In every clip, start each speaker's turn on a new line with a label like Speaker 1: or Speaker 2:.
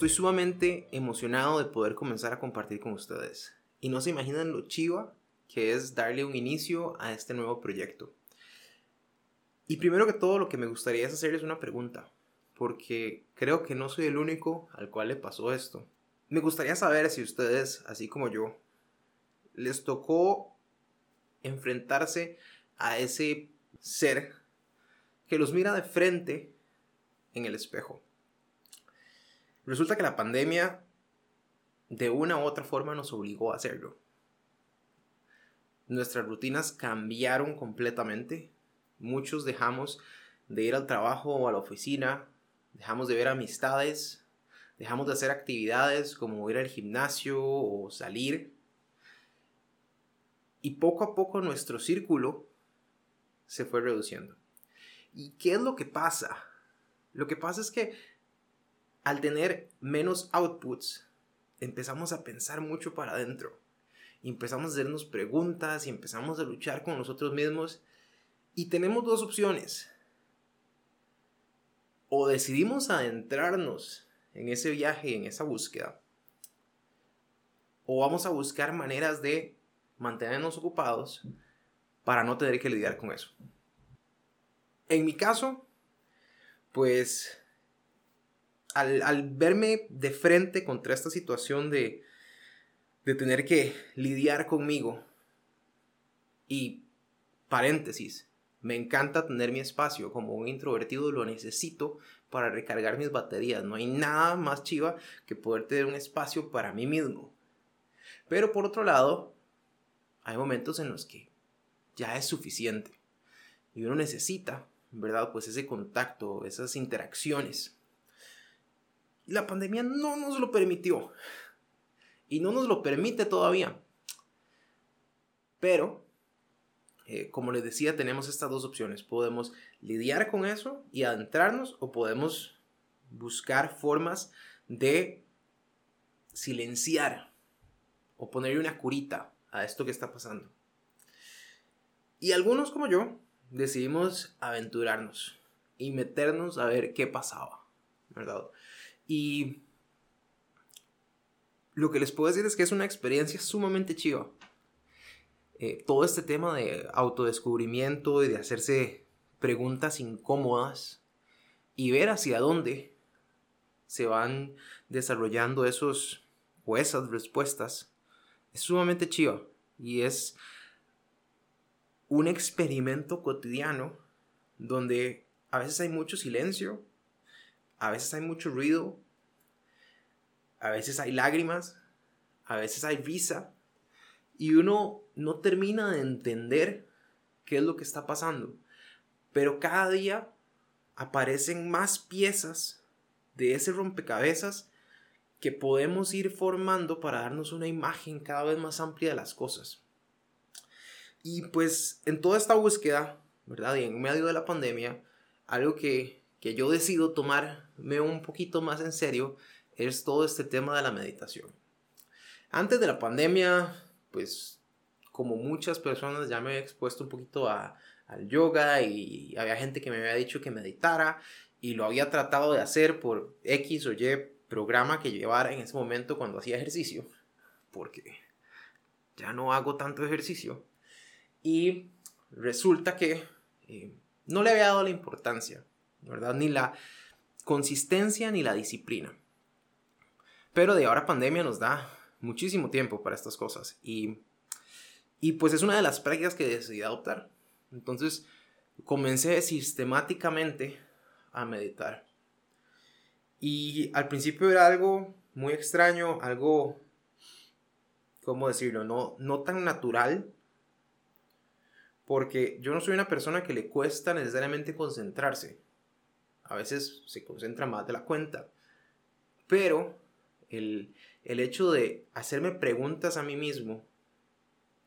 Speaker 1: Estoy sumamente emocionado de poder comenzar a compartir con ustedes. Y no se imaginan lo chiva que es darle un inicio a este nuevo proyecto. Y primero que todo lo que me gustaría es hacerles una pregunta, porque creo que no soy el único al cual le pasó esto. Me gustaría saber si ustedes, así como yo, les tocó enfrentarse a ese ser que los mira de frente en el espejo. Resulta que la pandemia de una u otra forma nos obligó a hacerlo. Nuestras rutinas cambiaron completamente. Muchos dejamos de ir al trabajo o a la oficina, dejamos de ver amistades, dejamos de hacer actividades como ir al gimnasio o salir. Y poco a poco nuestro círculo se fue reduciendo. ¿Y qué es lo que pasa? Lo que pasa es que al tener menos outputs, empezamos a pensar mucho para adentro. Empezamos a hacernos preguntas y empezamos a luchar con nosotros mismos. Y tenemos dos opciones. O decidimos adentrarnos en ese viaje, en esa búsqueda. O vamos a buscar maneras de mantenernos ocupados para no tener que lidiar con eso. En mi caso, pues al, verme de frente contra esta situación de, de tener que lidiar conmigo, y paréntesis, me encanta tener mi espacio, como un introvertido lo necesito para recargar mis baterías, no hay nada más chiva que poder tener un espacio para mí mismo. Pero por otro lado, hay momentos en los que ya es suficiente y uno necesita, ¿verdad? Pues ese contacto, esas interacciones la pandemia no nos lo permitió. Y no nos lo permite todavía. Pero, eh, como les decía, tenemos estas dos opciones. Podemos lidiar con eso y adentrarnos o podemos buscar formas de silenciar o ponerle una curita a esto que está pasando. Y algunos como yo decidimos aventurarnos y meternos a ver qué pasaba, ¿verdad? Y lo que les puedo decir es que es una experiencia sumamente chiva. Eh, todo este tema de autodescubrimiento y de hacerse preguntas incómodas y ver hacia dónde se van desarrollando esos o esas respuestas es sumamente chiva y es un experimento cotidiano donde a veces hay mucho silencio a veces hay mucho ruido, a veces hay lágrimas, a veces hay risa, y uno no termina de entender qué es lo que está pasando. Pero cada día aparecen más piezas de ese rompecabezas que podemos ir formando para darnos una imagen cada vez más amplia de las cosas. Y pues en toda esta búsqueda, ¿verdad? Y en medio de la pandemia, algo que que yo decido tomarme un poquito más en serio es todo este tema de la meditación. Antes de la pandemia, pues como muchas personas ya me había expuesto un poquito a, al yoga y había gente que me había dicho que meditara y lo había tratado de hacer por X o Y programa que llevara en ese momento cuando hacía ejercicio, porque ya no hago tanto ejercicio. Y resulta que eh, no le había dado la importancia Ni la consistencia ni la disciplina. Pero de ahora pandemia nos da muchísimo tiempo para estas cosas y, y pues es una de las prácticas que decidí adoptar. Entonces comencé sistemáticamente a meditar. Y al principio era algo muy extraño, algo, ¿cómo decirlo? No, no tan natural, porque yo no soy una persona que le cuesta necesariamente concentrarse a veces se concentra más de la cuenta. Pero el, hecho de hacerme preguntas a mí mismo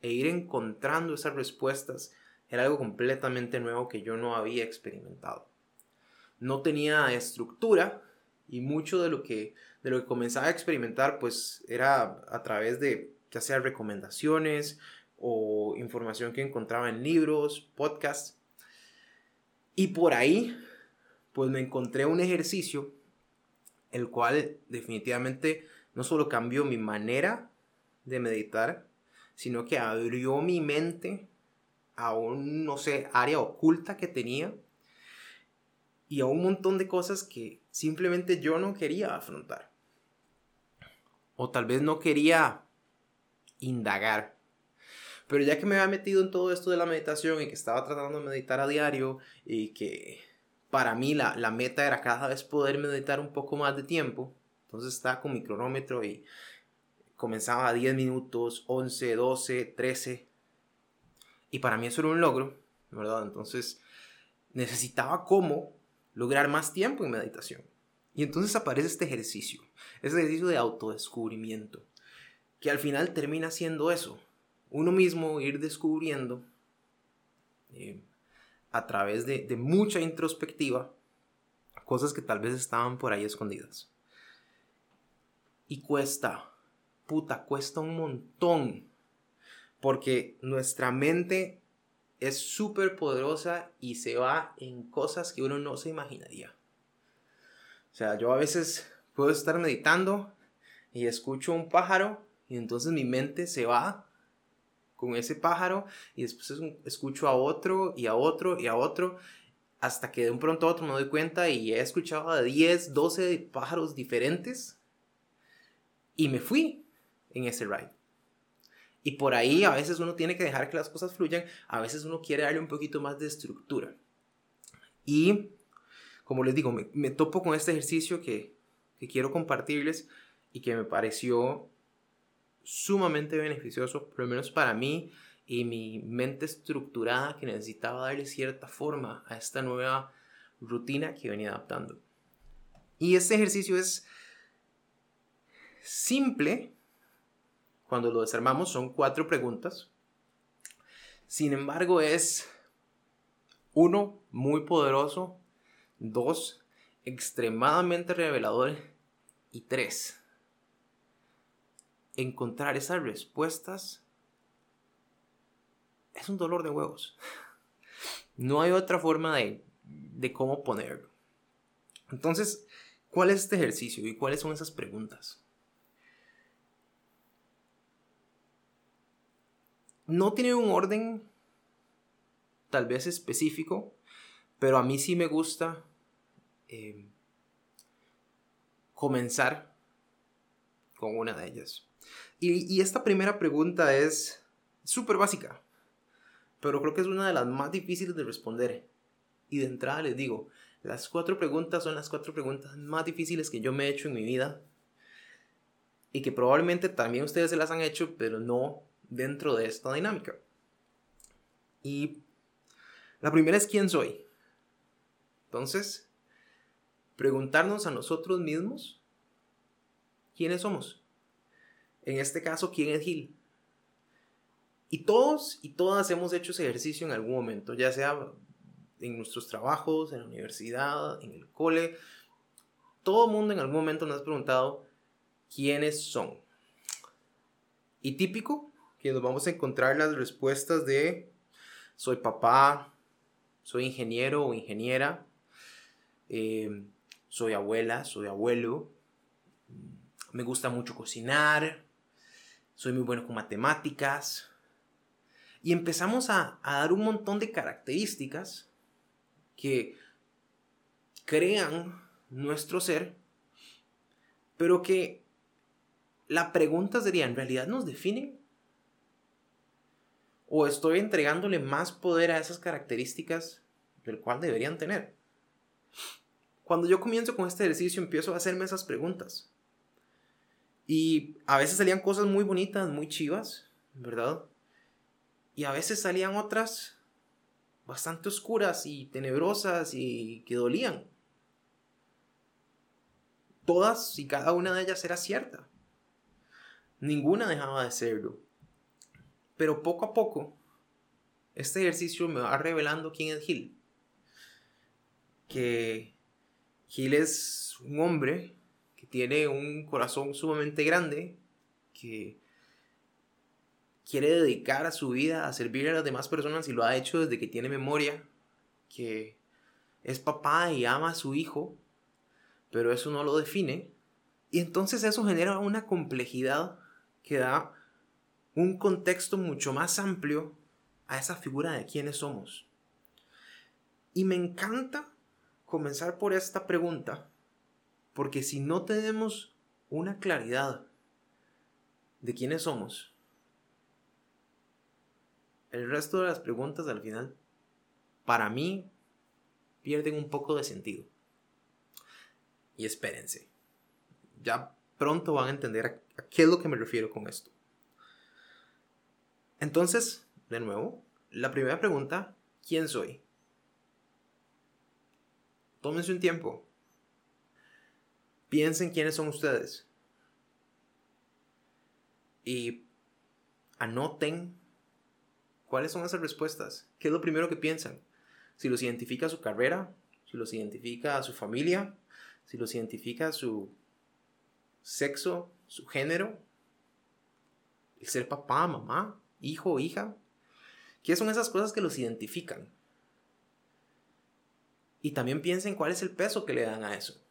Speaker 1: e ir encontrando esas respuestas era algo completamente nuevo que yo no había experimentado. No tenía estructura y mucho de lo que, de lo que comenzaba a experimentar pues era a través de ya sea recomendaciones o información que encontraba en libros, podcasts. Y por ahí pues me encontré un ejercicio el cual definitivamente no solo cambió mi manera de meditar, sino que abrió mi mente a un, no sé, área oculta que tenía y a un montón de cosas que simplemente yo no quería afrontar. O tal vez no quería indagar. Pero ya que me había metido en todo esto de la meditación y que estaba tratando de meditar a diario y que para mí la, la meta era cada vez poder meditar un poco más de tiempo, entonces estaba con mi cronómetro y comenzaba a 10 minutos, 11, 12, 13. Y para mí eso era un logro, ¿verdad? Entonces necesitaba cómo lograr más tiempo en meditación. Y entonces aparece este ejercicio, este ejercicio de autodescubrimiento, que al final termina siendo eso, uno mismo ir descubriendo eh, a través de, mucha introspectiva cosas que tal vez estaban por ahí escondidas. Y cuesta, puta, cuesta un montón, porque nuestra mente es súper poderosa y se va en cosas que uno no se imaginaría. O sea, yo a veces puedo estar meditando y escucho un pájaro y entonces mi mente se va con ese pájaro y después escucho a otro y a otro y a otro hasta que de un pronto a otro me doy cuenta y he escuchado a 10, 12 pájaros diferentes y me fui en ese ride. Y por ahí a veces uno tiene que dejar que las cosas fluyan, a veces uno quiere darle un poquito más de estructura. Y como les digo, me, topo con este ejercicio que, que quiero compartirles y que me pareció sumamente beneficioso, por lo menos para mí y mi mente estructurada que necesitaba darle cierta forma a esta nueva rutina que venía adaptando. Y este ejercicio es simple cuando lo desarmamos, son cuatro preguntas. Sin embargo, es uno, muy poderoso Dos, extremadamente revelador. Y tres, encontrar esas respuestas es un dolor de huevos. No hay otra forma de, de cómo ponerlo. Entonces, ¿cuál es este ejercicio y cuáles son esas preguntas? No tiene un orden tal vez específico, pero a mí sí me gusta Em, comenzar con una de ellas. Y, esta primera pregunta es súper básica, pero creo que es una de las más difíciles de responder. Y de entrada les digo, las cuatro preguntas son las cuatro preguntas más difíciles que yo me he hecho en mi vida y que probablemente también ustedes se las han hecho, pero no dentro de esta dinámica. Y la primera es quién soy. Entonces, preguntarnos a nosotros mismos quiénes somos. En este caso, ¿quién es Gil? Y todos y todas hemos hecho ese ejercicio en algún momento, ya sea en nuestros trabajos, en la universidad, en el cole. Todo mundo en algún momento nos ha preguntado quiénes son. Y típico que nos vamos a encontrar las respuestas de soy papá, soy ingeniero o ingeniera, eh, soy abuela, soy abuelo, me gusta mucho cocinar, soy muy bueno con matemáticas. Y empezamos a, dar un montón de características que crean nuestro ser, pero que la pregunta sería, ¿en realidad nos definen? ¿O estoy entregándole más poder a esas características del cual deberían tener? Cuando yo comienzo con este ejercicio empiezo a hacerme esas preguntas. Y a veces salían cosas muy bonitas, muy chivas, ¿verdad? Y a veces salían otras bastante oscuras y tenebrosas y que dolían. Todas y cada una de ellas era cierta. Ninguna dejaba de serlo. Pero poco a poco, este ejercicio me va revelando quién es Gil. Que Gil es un hombre tiene un corazón sumamente grande, que quiere dedicar a su vida a servir a las demás personas y lo ha hecho desde que tiene memoria, que es papá y ama a su hijo, pero eso no lo define. Y entonces eso genera una complejidad que da un contexto mucho más amplio a esa figura de quiénes somos. Y me encanta comenzar por esta pregunta, porque si no tenemos una claridad de quiénes somos, el resto de las preguntas al final, para mí, pierden un poco de sentido. Y espérense, ya pronto van a entender a, qué es lo que me refiero con esto. Entonces, de nuevo, la primera pregunta, ¿quién soy? Tómense un tiempo. Piensen quiénes son ustedes. Y anoten cuáles son esas respuestas. ¿Qué es lo primero que piensan? Si los identifica su carrera, si los identifica su familia, si los identifica su sexo, su género, el ser papá, mamá, hijo hija. ¿Qué son esas cosas que los identifican? Y también piensen cuál es el peso que le dan a eso.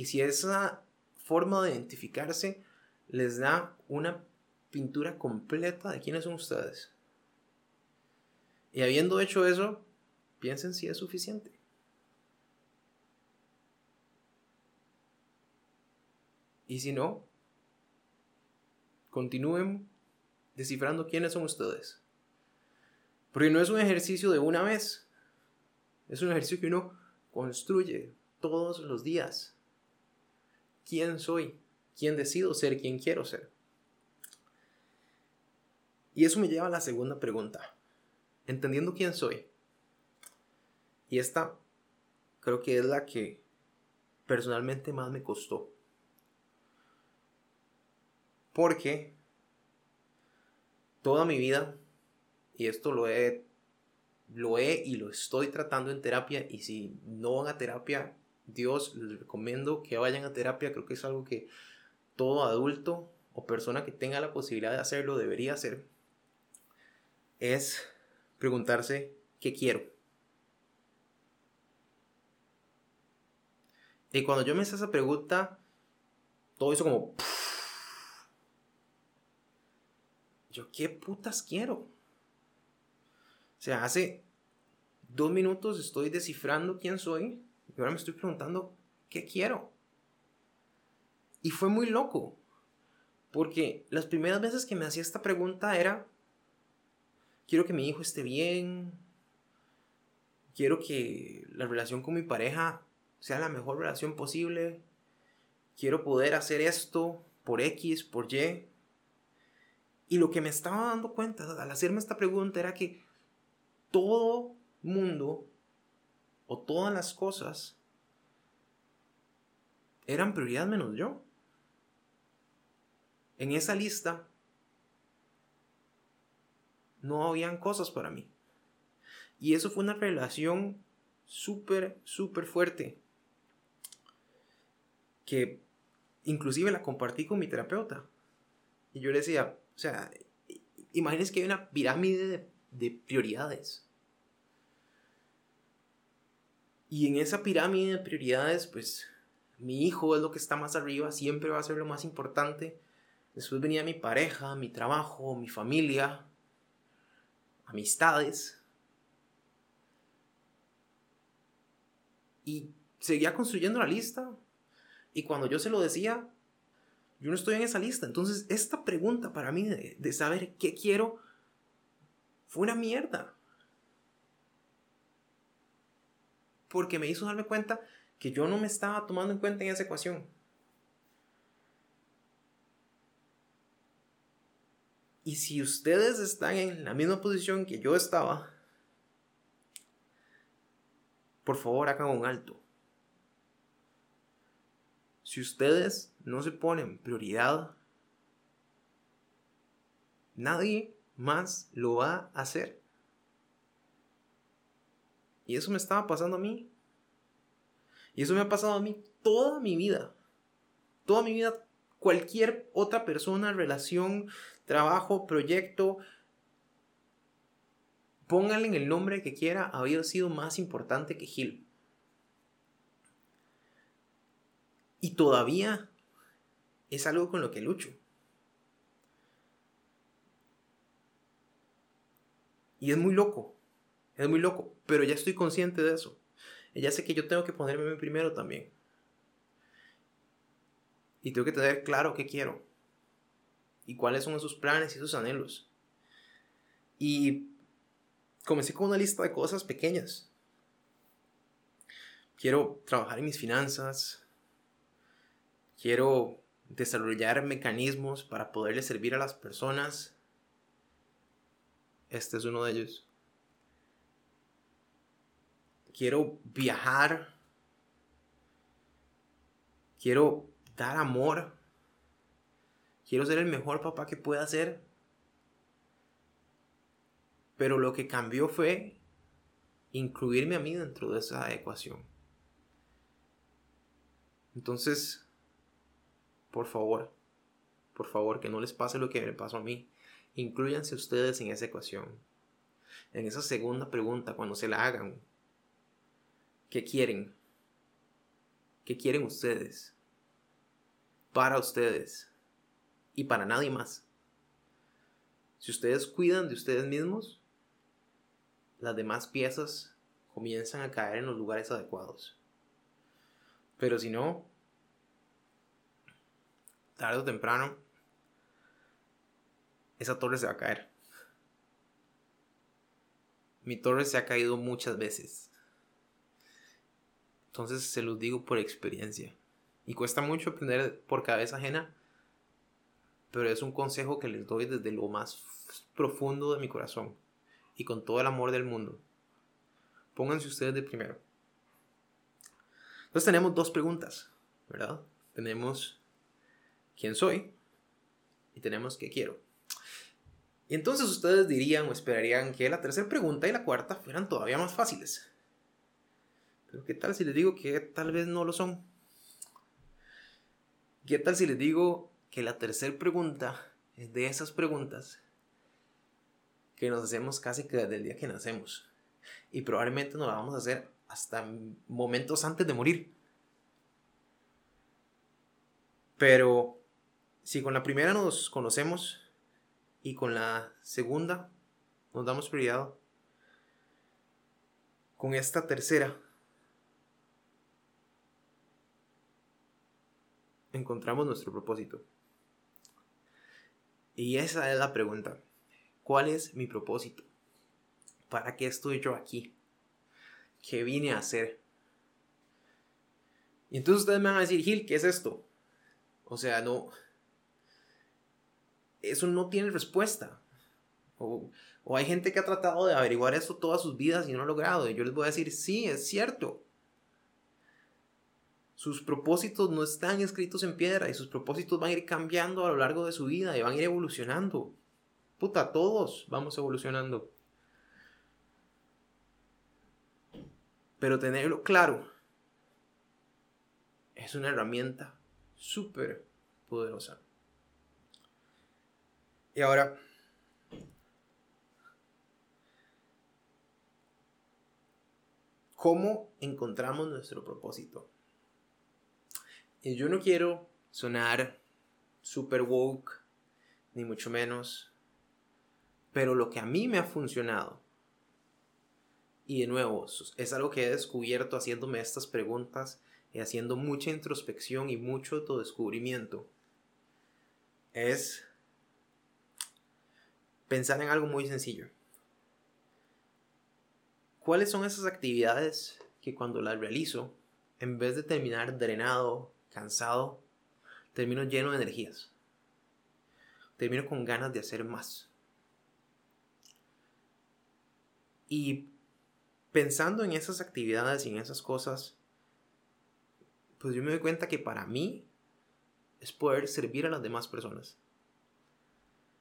Speaker 1: Y si esa forma de identificarse les da una pintura completa de quiénes son ustedes. Y habiendo hecho eso, piensen si es suficiente. Y si no, continúen descifrando quiénes son ustedes. Porque no es un ejercicio de una vez. Es un ejercicio que uno construye todos los días. ¿Quién soy? ¿Quién decido ser? ¿Quién quiero ser? Y eso me lleva a la segunda pregunta. Entendiendo quién soy. Y esta creo que es la que personalmente más me costó. Porque toda mi vida, y esto lo he, lo he y lo estoy tratando en terapia, y si no van a terapia, Dios les recomiendo que vayan a terapia, creo que es algo que todo adulto o persona que tenga la posibilidad de hacerlo debería hacer, es preguntarse qué quiero. Y cuando yo me hice esa pregunta, todo hizo como... yo, ¿qué putas quiero? O sea, hace dos minutos estoy descifrando quién soy y ahora me estoy preguntando, ¿qué quiero? Y fue muy loco, porque las primeras veces que me hacía esta pregunta era, quiero que mi hijo esté bien, quiero que la relación con mi pareja sea la mejor relación posible, quiero poder hacer esto por X, por Y, y lo que me estaba dando cuenta al hacerme esta pregunta era que todo mundo o todas las cosas eran prioridad menos yo. En esa lista no habían cosas para mí. Y eso fue una relación súper, súper fuerte. Que inclusive la compartí con mi terapeuta. Y yo le decía, o sea, imagínense que hay una pirámide de, prioridades. Y en esa pirámide de prioridades, pues mi hijo es lo que está más arriba, siempre va a ser lo más importante. Después venía mi pareja, mi trabajo, mi familia, amistades. Y seguía construyendo la lista. Y cuando yo se lo decía, yo no estoy en esa lista. Entonces, esta pregunta para mí de, saber qué quiero fue una mierda. Porque me hizo darme cuenta que yo no me estaba tomando en cuenta en esa ecuación. Y si ustedes están en la misma posición que yo estaba, por favor hagan un alto. Si ustedes no se ponen prioridad, nadie más lo va a hacer. Y eso me estaba pasando a mí. Y eso me ha pasado a mí toda mi vida. Toda mi vida, cualquier otra persona, relación, trabajo, proyecto, pónganle en el nombre que quiera, había sido más importante que Gil. Y todavía es algo con lo que lucho. Y es muy loco, es muy loco, pero ya estoy consciente de eso. Ya sé que yo tengo que ponerme primero también. Y tengo que tener claro qué quiero. Y cuáles son esos planes y esos anhelos. Y comencé con una lista de cosas pequeñas. Quiero trabajar en mis finanzas. Quiero desarrollar mecanismos para poderle servir a las personas. Este es uno de ellos. Quiero viajar. Quiero dar amor. Quiero ser el mejor papá que pueda ser. Pero lo que cambió fue incluirme a mí dentro de esa ecuación. Entonces, por favor, por favor, que no les pase lo que me pasó a mí. Incluyanse ustedes en esa ecuación. En esa segunda pregunta, cuando se la hagan. ¿Qué quieren? ¿Qué quieren ustedes? Para ustedes. Y para nadie más. Si ustedes cuidan de ustedes mismos, las demás piezas comienzan a caer en los lugares adecuados. Pero si no, tarde o temprano, esa torre se va a caer. Mi torre se ha caído muchas veces. Entonces se los digo por experiencia. Y cuesta mucho aprender por cabeza ajena, pero es un consejo que les doy desde lo más profundo de mi corazón y con todo el amor del mundo. Pónganse ustedes de primero. Entonces tenemos dos preguntas, ¿verdad? Tenemos quién soy y tenemos qué quiero. Y entonces ustedes dirían o esperarían que la tercera pregunta y la cuarta fueran todavía más fáciles. Pero ¿qué tal si les digo que tal vez no lo son? ¿Qué tal si les digo que la tercera pregunta es de esas preguntas que nos hacemos casi que desde el día que nacemos? Y probablemente nos la vamos a hacer hasta momentos antes de morir. Pero si con la primera nos conocemos y con la segunda nos damos prioridad, con esta tercera encontramos nuestro propósito. Y esa es la pregunta. ¿Cuál es mi propósito? ¿Para qué estoy yo aquí? ¿Qué vine a hacer? Y entonces ustedes me van a decir, Gil, ¿qué es esto? O sea, no, eso no tiene respuesta. O, hay gente que ha tratado de averiguar eso todas sus vidas y no ha logrado. Y yo les voy a decir, sí, es cierto. Sus propósitos no están escritos en piedra y sus propósitos van a ir cambiando a lo largo de su vida y van a ir evolucionando. Puta, todos vamos evolucionando. Pero tenerlo claro es una herramienta súper poderosa. Y ahora, ¿cómo encontramos nuestro propósito? Y yo no quiero sonar super woke, ni mucho menos, pero lo que a mí me ha funcionado, y de nuevo, es algo que he descubierto haciéndome estas preguntas y haciendo mucha introspección y mucho autodescubrimiento, es pensar en algo muy sencillo. ¿Cuáles son esas actividades que cuando las realizo, en vez de terminar drenado, cansado, termino lleno de energías? Termino con ganas de hacer más. Y pensando en esas actividades y en esas cosas, pues yo me doy cuenta que para mí es poder servir a las demás personas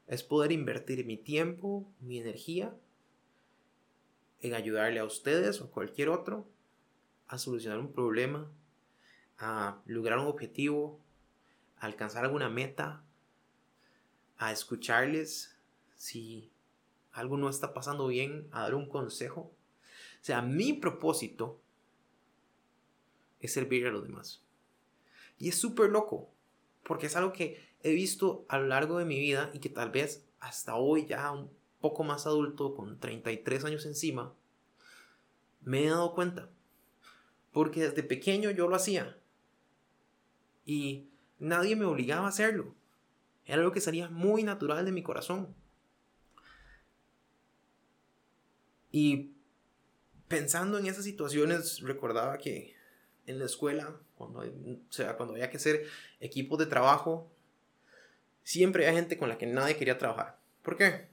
Speaker 1: es poder invertir mi tiempo, mi energía en ayudarle a ustedes o a cualquier otro a solucionar un problema, a lograr un objetivo, a alcanzar alguna meta, a escucharles si algo no está pasando bien, a dar un consejo. O sea, mi propósito es servir a los demás. Y es súper loco, porque es algo que he visto a lo largo de mi vida y que tal vez hasta hoy, ya un poco más adulto, con 33 años encima, me he dado cuenta. Porque desde pequeño yo lo hacía. Y nadie me obligaba a hacerlo. Era algo que salía muy natural de mi corazón. Y pensando en esas situaciones, recordaba que en la escuela, cuando, sea, cuando había que hacer equipos de trabajo, siempre había gente con la que nadie quería trabajar. ¿Por qué?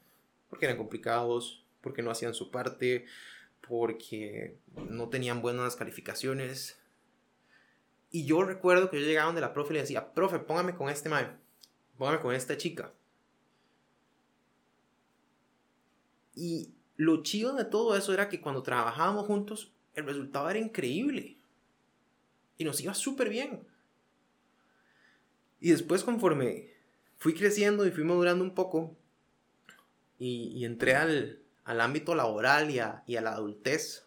Speaker 1: Porque eran complicados, porque no hacían su parte, porque no tenían buenas calificaciones. Y yo recuerdo que yo llegaba donde la profe le decía, profe, póngame con este man, póngame con esta chica. Y lo chido de todo eso era que cuando trabajábamos juntos, el resultado era increíble. Y nos iba súper bien. Y después conforme fui creciendo y fui madurando un poco, y, entré al, ámbito laboral y a, la adultez,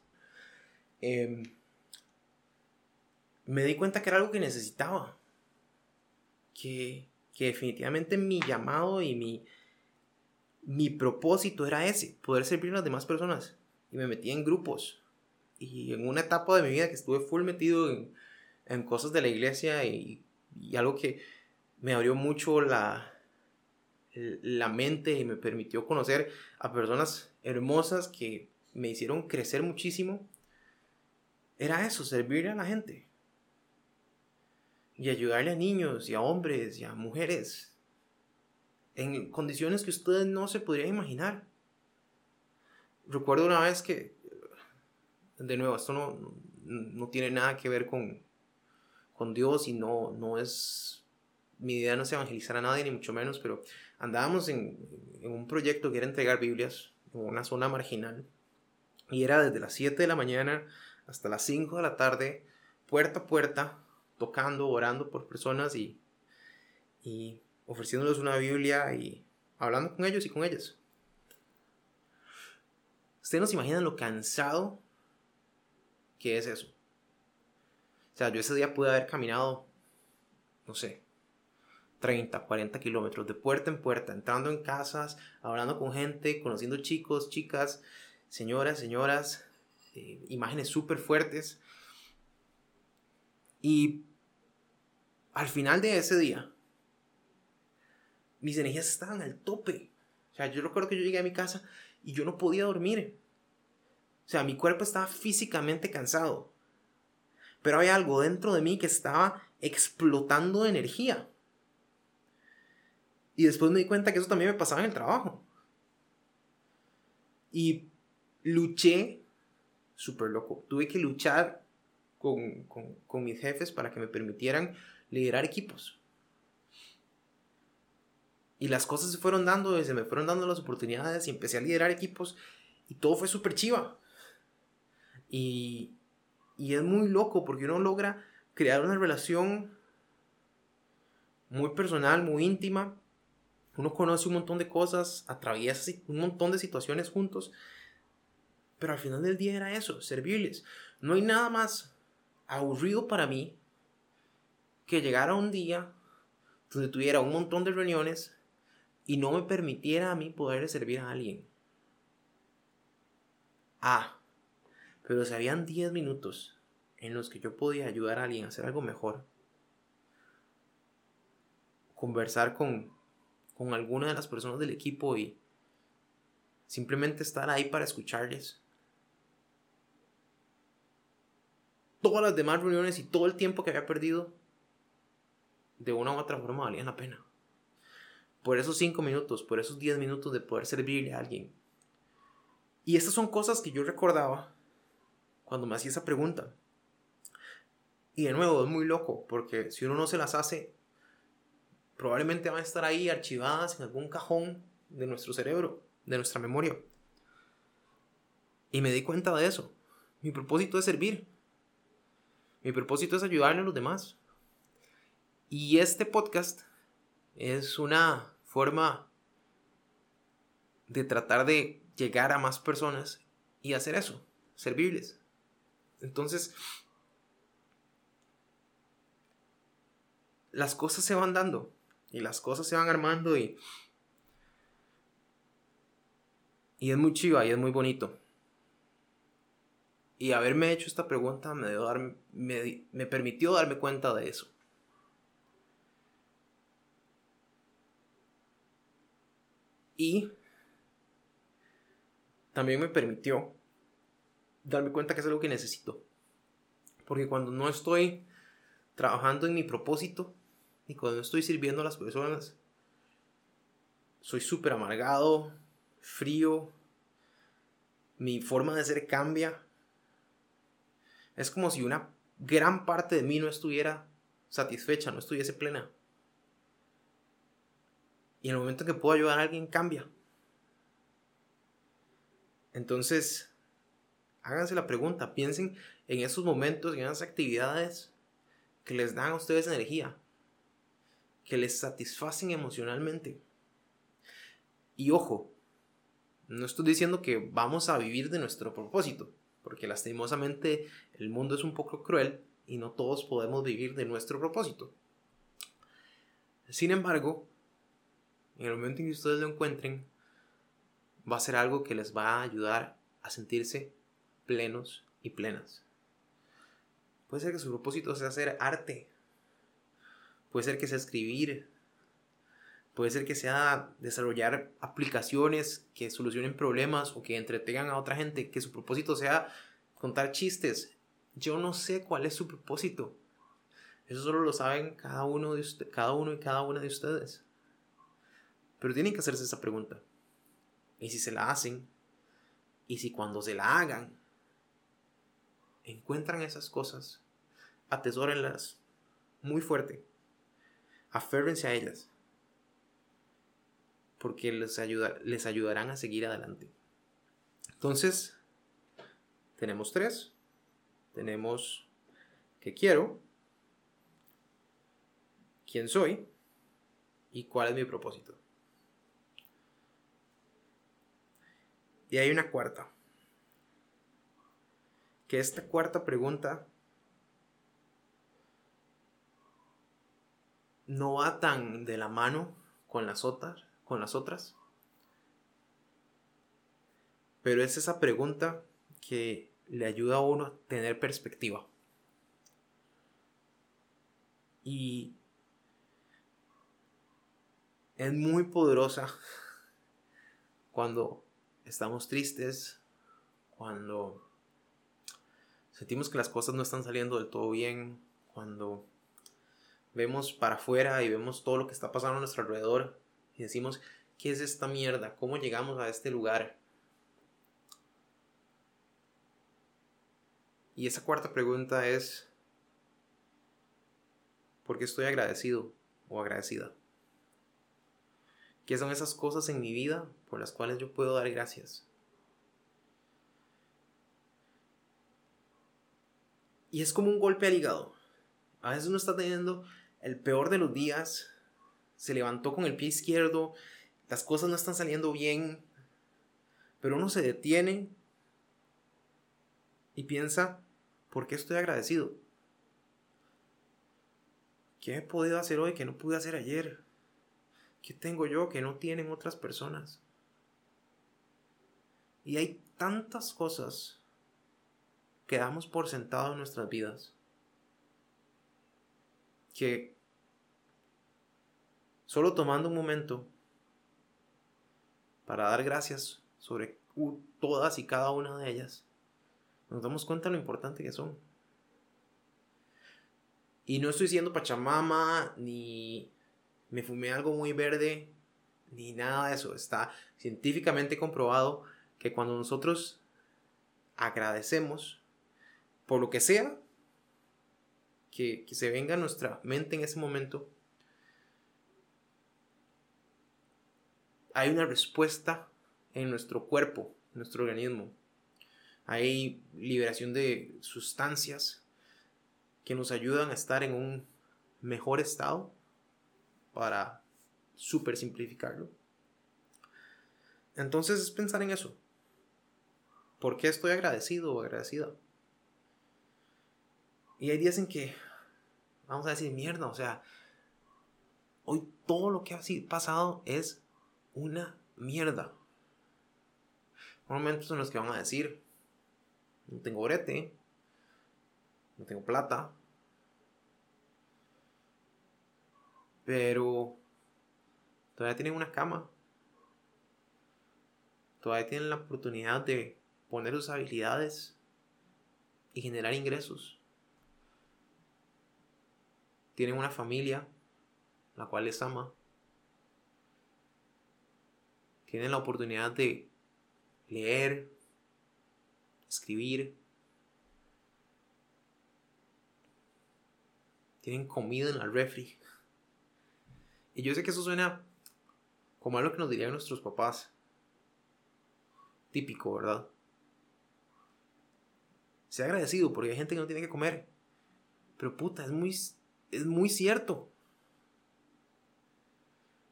Speaker 1: em, me di cuenta que era algo que necesitaba. Que, que definitivamente mi llamado y mi, mi propósito era ese, poder servir a las demás personas. Y me metí en grupos. Y en una etapa de mi vida que estuve full metido en, en cosas de la iglesia y, y, algo que me abrió mucho la, la mente y me permitió conocer a personas hermosas que me hicieron crecer muchísimo, era eso, servir a la gente. Y ayudarle a niños y a hombres y a mujeres en condiciones que ustedes no se podrían imaginar. Recuerdo una vez que, de nuevo, esto no, no tiene nada que ver con, con Dios y no, no es, mi idea no es evangelizar a nadie, ni mucho menos, pero andábamos en, en un proyecto que era entregar Biblias en una zona marginal y era desde las 7 de la mañana hasta las 5 de la tarde, puerta a puerta, tocando, orando por personas y, y ofreciéndoles una Biblia y hablando con ellos y con ellas. Ustedes no se imaginan lo cansado que es eso. O sea, yo ese día pude haber caminado, no sé, 30, 40 kilómetros de puerta en puerta, entrando en casas, hablando con gente, conociendo chicos, chicas, señoras, señoras, eh, imágenes súper fuertes. Y al final de ese día, mis energías estaban al tope. O sea, yo recuerdo que yo llegué a mi casa y yo no podía dormir. O sea, mi cuerpo estaba físicamente cansado. Pero había algo dentro de mí que estaba explotando de energía. Y después me di cuenta que eso también me pasaba en el trabajo. Y luché, súper loco, tuve que luchar con, con, con mis jefes para que me permitieran liderar equipos. Y las cosas se fueron dando, y se me fueron dando las oportunidades y empecé a liderar equipos y todo fue súper chiva. Y, y es muy loco porque uno logra crear una relación muy personal, muy íntima. Uno conoce un montón de cosas, atraviesa un montón de situaciones juntos. Pero al final del día era eso, servirles. No hay nada más aburrido para mí que llegar a un día donde tuviera un montón de reuniones y no me permitiera a mí poder servir a alguien. Ah, pero si habían 10 minutos en los que yo podía ayudar a alguien a hacer algo mejor, conversar con, con alguna de las personas del equipo y simplemente estar ahí para escucharles. Todas las demás reuniones y todo el tiempo que había perdido, de una u otra forma valían la pena por esos 5 minutos, por esos 10 minutos de poder servirle a alguien. Y estas son cosas que yo recordaba cuando me hacía esa pregunta. Y de nuevo, es muy loco, porque si uno no se las hace, probablemente van a estar ahí archivadas en algún cajón de nuestro cerebro, de nuestra memoria. Y me di cuenta de eso. Mi propósito es servir. Mi propósito es ayudarle a los demás. Y este podcast es una forma de tratar de llegar a más personas y hacer eso, servirles. Entonces, las cosas se van dando y las cosas se van armando y y es muy chiva y es muy bonito. Y haberme hecho esta pregunta me, dar, me, me permitió darme cuenta de eso. Y también me permitió darme cuenta que es algo que necesito. Porque cuando no estoy trabajando en mi propósito y cuando no estoy sirviendo a las personas, soy súper amargado, frío, mi forma de ser cambia. Es como si una gran parte de mí no estuviera satisfecha, no estuviese plena. Y en el momento que puedo ayudar a alguien, cambia. Entonces, háganse la pregunta, piensen en esos momentos, en esas actividades que les dan a ustedes energía, que les satisfacen emocionalmente. Y ojo, no estoy diciendo que vamos a vivir de nuestro propósito, porque lastimosamente el mundo es un poco cruel y no todos podemos vivir de nuestro propósito. Sin embargo, en el momento en que ustedes lo encuentren, va a ser algo que les va a ayudar a sentirse plenos y plenas. Puede ser que su propósito sea hacer arte. Puede ser que sea escribir. Puede ser que sea desarrollar aplicaciones que solucionen problemas o que entretengan a otra gente. Que su propósito sea contar chistes. Yo no sé cuál es su propósito. Eso solo lo saben cada uno, de cada uno y cada una de ustedes. Pero tienen que hacerse esa pregunta. Y si se la hacen, y si cuando se la hagan, encuentran esas cosas, atesórenlas muy fuerte. Aférrense a ellas. Porque les, ayuda, les ayudarán a seguir adelante. Entonces, tenemos tres. Tenemos qué quiero, quién soy y cuál es mi propósito. Y hay una cuarta. Que esta cuarta pregunta no va tan de la mano con las otras, con las otras. Pero es esa pregunta que le ayuda a uno a tener perspectiva. Y es muy poderosa cuando estamos tristes, cuando sentimos que las cosas no están saliendo del todo bien, cuando vemos para afuera y vemos todo lo que está pasando a nuestro alrededor y decimos, ¿qué es esta mierda? ¿Cómo llegamos a este lugar? Y esa cuarta pregunta es, ¿por qué estoy agradecido o agradecida? ¿Qué son esas cosas en mi vida por las cuales yo puedo dar gracias? Y es como un golpe al hígado. A veces uno está teniendo el peor de los días, se levantó con el pie izquierdo, las cosas no están saliendo bien, pero uno se detiene y piensa, ¿por qué estoy agradecido? ¿Qué he podido hacer hoy que no pude hacer ayer? ¿Qué tengo yo que no tienen otras personas? Y hay tantas cosas que damos por sentado en nuestras vidas que solo tomando un momento para dar gracias sobre todas y cada una de ellas, nos damos cuenta de lo importante que son. Y no estoy siendo pachamama ni me fumé algo muy verde, ni nada de eso. Está científicamente comprobado que cuando nosotros agradecemos por lo que sea que, se venga a nuestra mente en ese momento, hay una respuesta en nuestro cuerpo, en nuestro organismo. Hay liberación de sustancias que nos ayudan a estar en un mejor estado para super simplificarlo. Entonces es pensar en eso. ¿Por qué estoy agradecido o agradecida? Y hay días en que vamos a decir, mierda, o sea, Hoy todo lo que ha pasado es una mierda. Hay momentos en los que van a decir, no tengo brete, no tengo plata, pero todavía tienen una cama, todavía tienen la oportunidad de poner sus habilidades y generar ingresos. Tienen una familia, la cual les ama. Tienen la oportunidad de leer, escribir. Tienen comida en la refri. Y yo sé que eso suena como algo que nos dirían nuestros papás. Típico, ¿verdad? Sea agradecido porque hay gente que no tiene que comer. Pero puta, es muy, es muy cierto.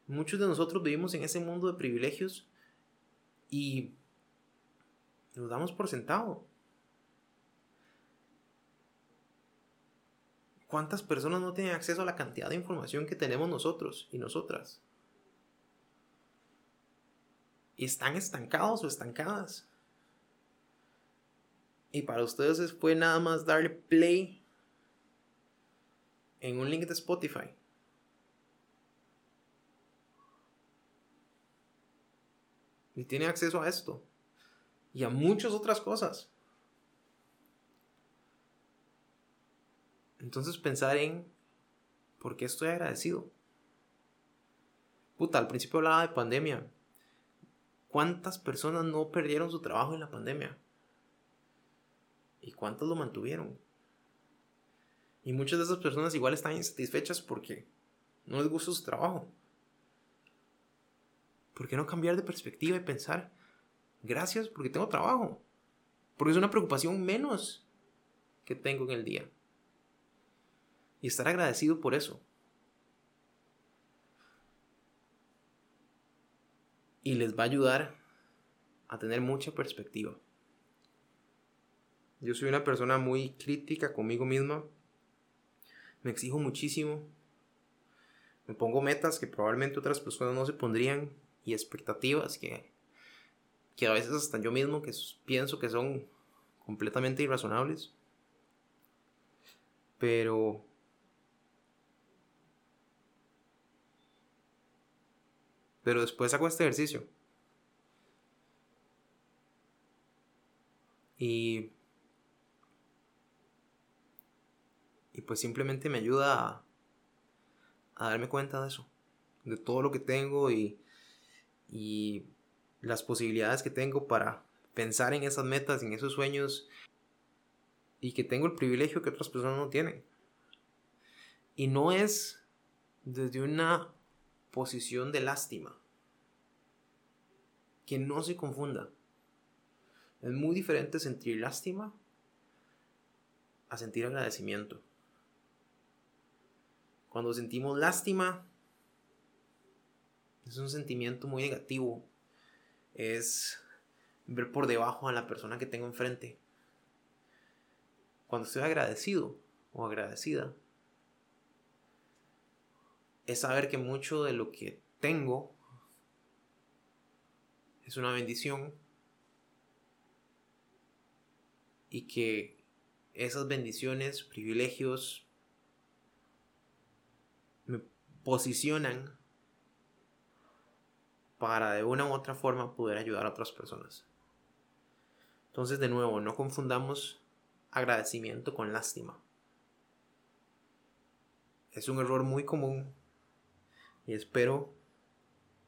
Speaker 1: Muchos de nosotros vivimos en ese mundo de privilegios y nos damos por sentado. ¿Cuántas personas no tienen acceso a la cantidad de información que tenemos nosotros y nosotras? Y están estancados o estancadas. Y para ustedes fue nada más darle play en un link de Spotify. Y tiene acceso a esto. Y a muchas otras cosas. Entonces pensar en por qué estoy agradecido. Puta, al principio hablaba de pandemia. ¿Cuántas personas no perdieron su trabajo en la pandemia? ¿Y cuántas lo mantuvieron? Y muchas de esas personas igual están insatisfechas porque no les gusta su trabajo. ¿Por qué no cambiar de perspectiva y pensar, gracias porque tengo trabajo? Porque es una preocupación menos que tengo en el día. Y estar agradecido por eso. Y les va a ayudar a tener mucha perspectiva. Yo soy una persona muy crítica conmigo misma. Me exijo muchísimo. Me pongo metas que probablemente otras personas no se pondrían y expectativas que, que a veces hasta yo mismo que pienso que son completamente irrazonables. Pero pero después hago este ejercicio. Y y pues simplemente me ayuda a, darme cuenta de eso, de todo lo que tengo y y las posibilidades que tengo para pensar en esas metas, en esos sueños y que tengo el privilegio que otras personas no tienen. Y no es desde una posición de lástima. Que no se confunda. Es muy diferente sentir lástima a sentir agradecimiento. Cuando sentimos lástima, es un sentimiento muy negativo. Es ver por debajo a la persona que tengo enfrente. Cuando estoy agradecido o agradecida, es saber que mucho de lo que tengo es una bendición y que esas bendiciones, privilegios, me posicionan para de una u otra forma poder ayudar a otras personas. Entonces, de nuevo, no confundamos agradecimiento con lástima. Es un error muy común y espero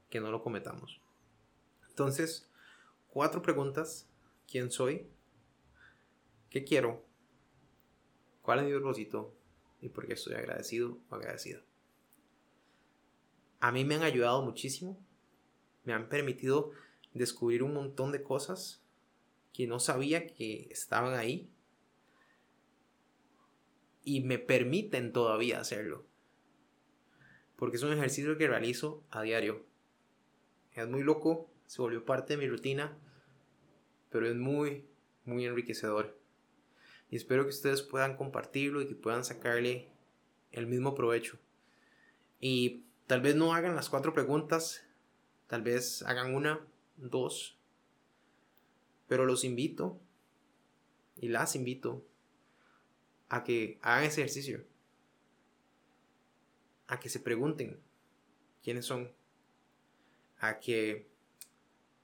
Speaker 1: que no lo cometamos. Entonces, cuatro preguntas. ¿Quién soy? ¿Qué quiero? ¿Cuál es mi propósito? ¿Y por qué estoy agradecido o agradecida? A mí me han ayudado muchísimo me han permitido descubrir un montón de cosas que no sabía que estaban ahí y me permiten todavía hacerlo. Porque es un ejercicio que realizo a diario. Es muy loco, se volvió parte de mi rutina, pero es muy, muy enriquecedor. Y espero que ustedes puedan compartirlo y que puedan sacarle el mismo provecho. Y Tal vez no hagan las cuatro preguntas, tal vez hagan una, dos, pero los invito y las invito a que hagan ese ejercicio, a que se pregunten quiénes son, a que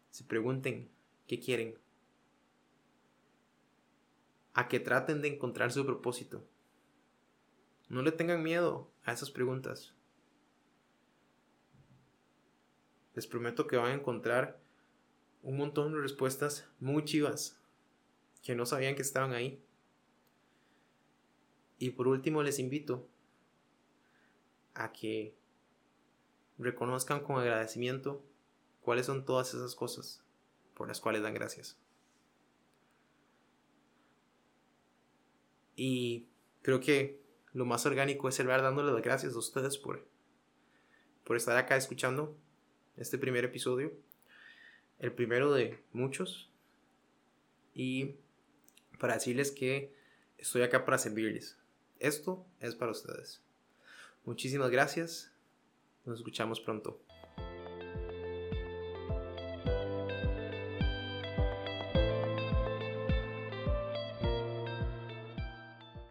Speaker 1: se pregunten qué quieren, a que traten de encontrar su propósito. No le tengan miedo a esas preguntas. Les prometo que van a encontrar un montón de respuestas muy chivas que no sabían que estaban ahí. Y por último les invito a que reconozcan con agradecimiento cuáles son todas esas cosas por las cuales dan gracias. Y creo que lo más orgánico es el ver dándole las gracias a ustedes por, por estar acá escuchando este primer episodio. El primero de muchos. Y para decirles que estoy acá para servirles. Esto es para ustedes. Muchísimas gracias. Nos escuchamos pronto.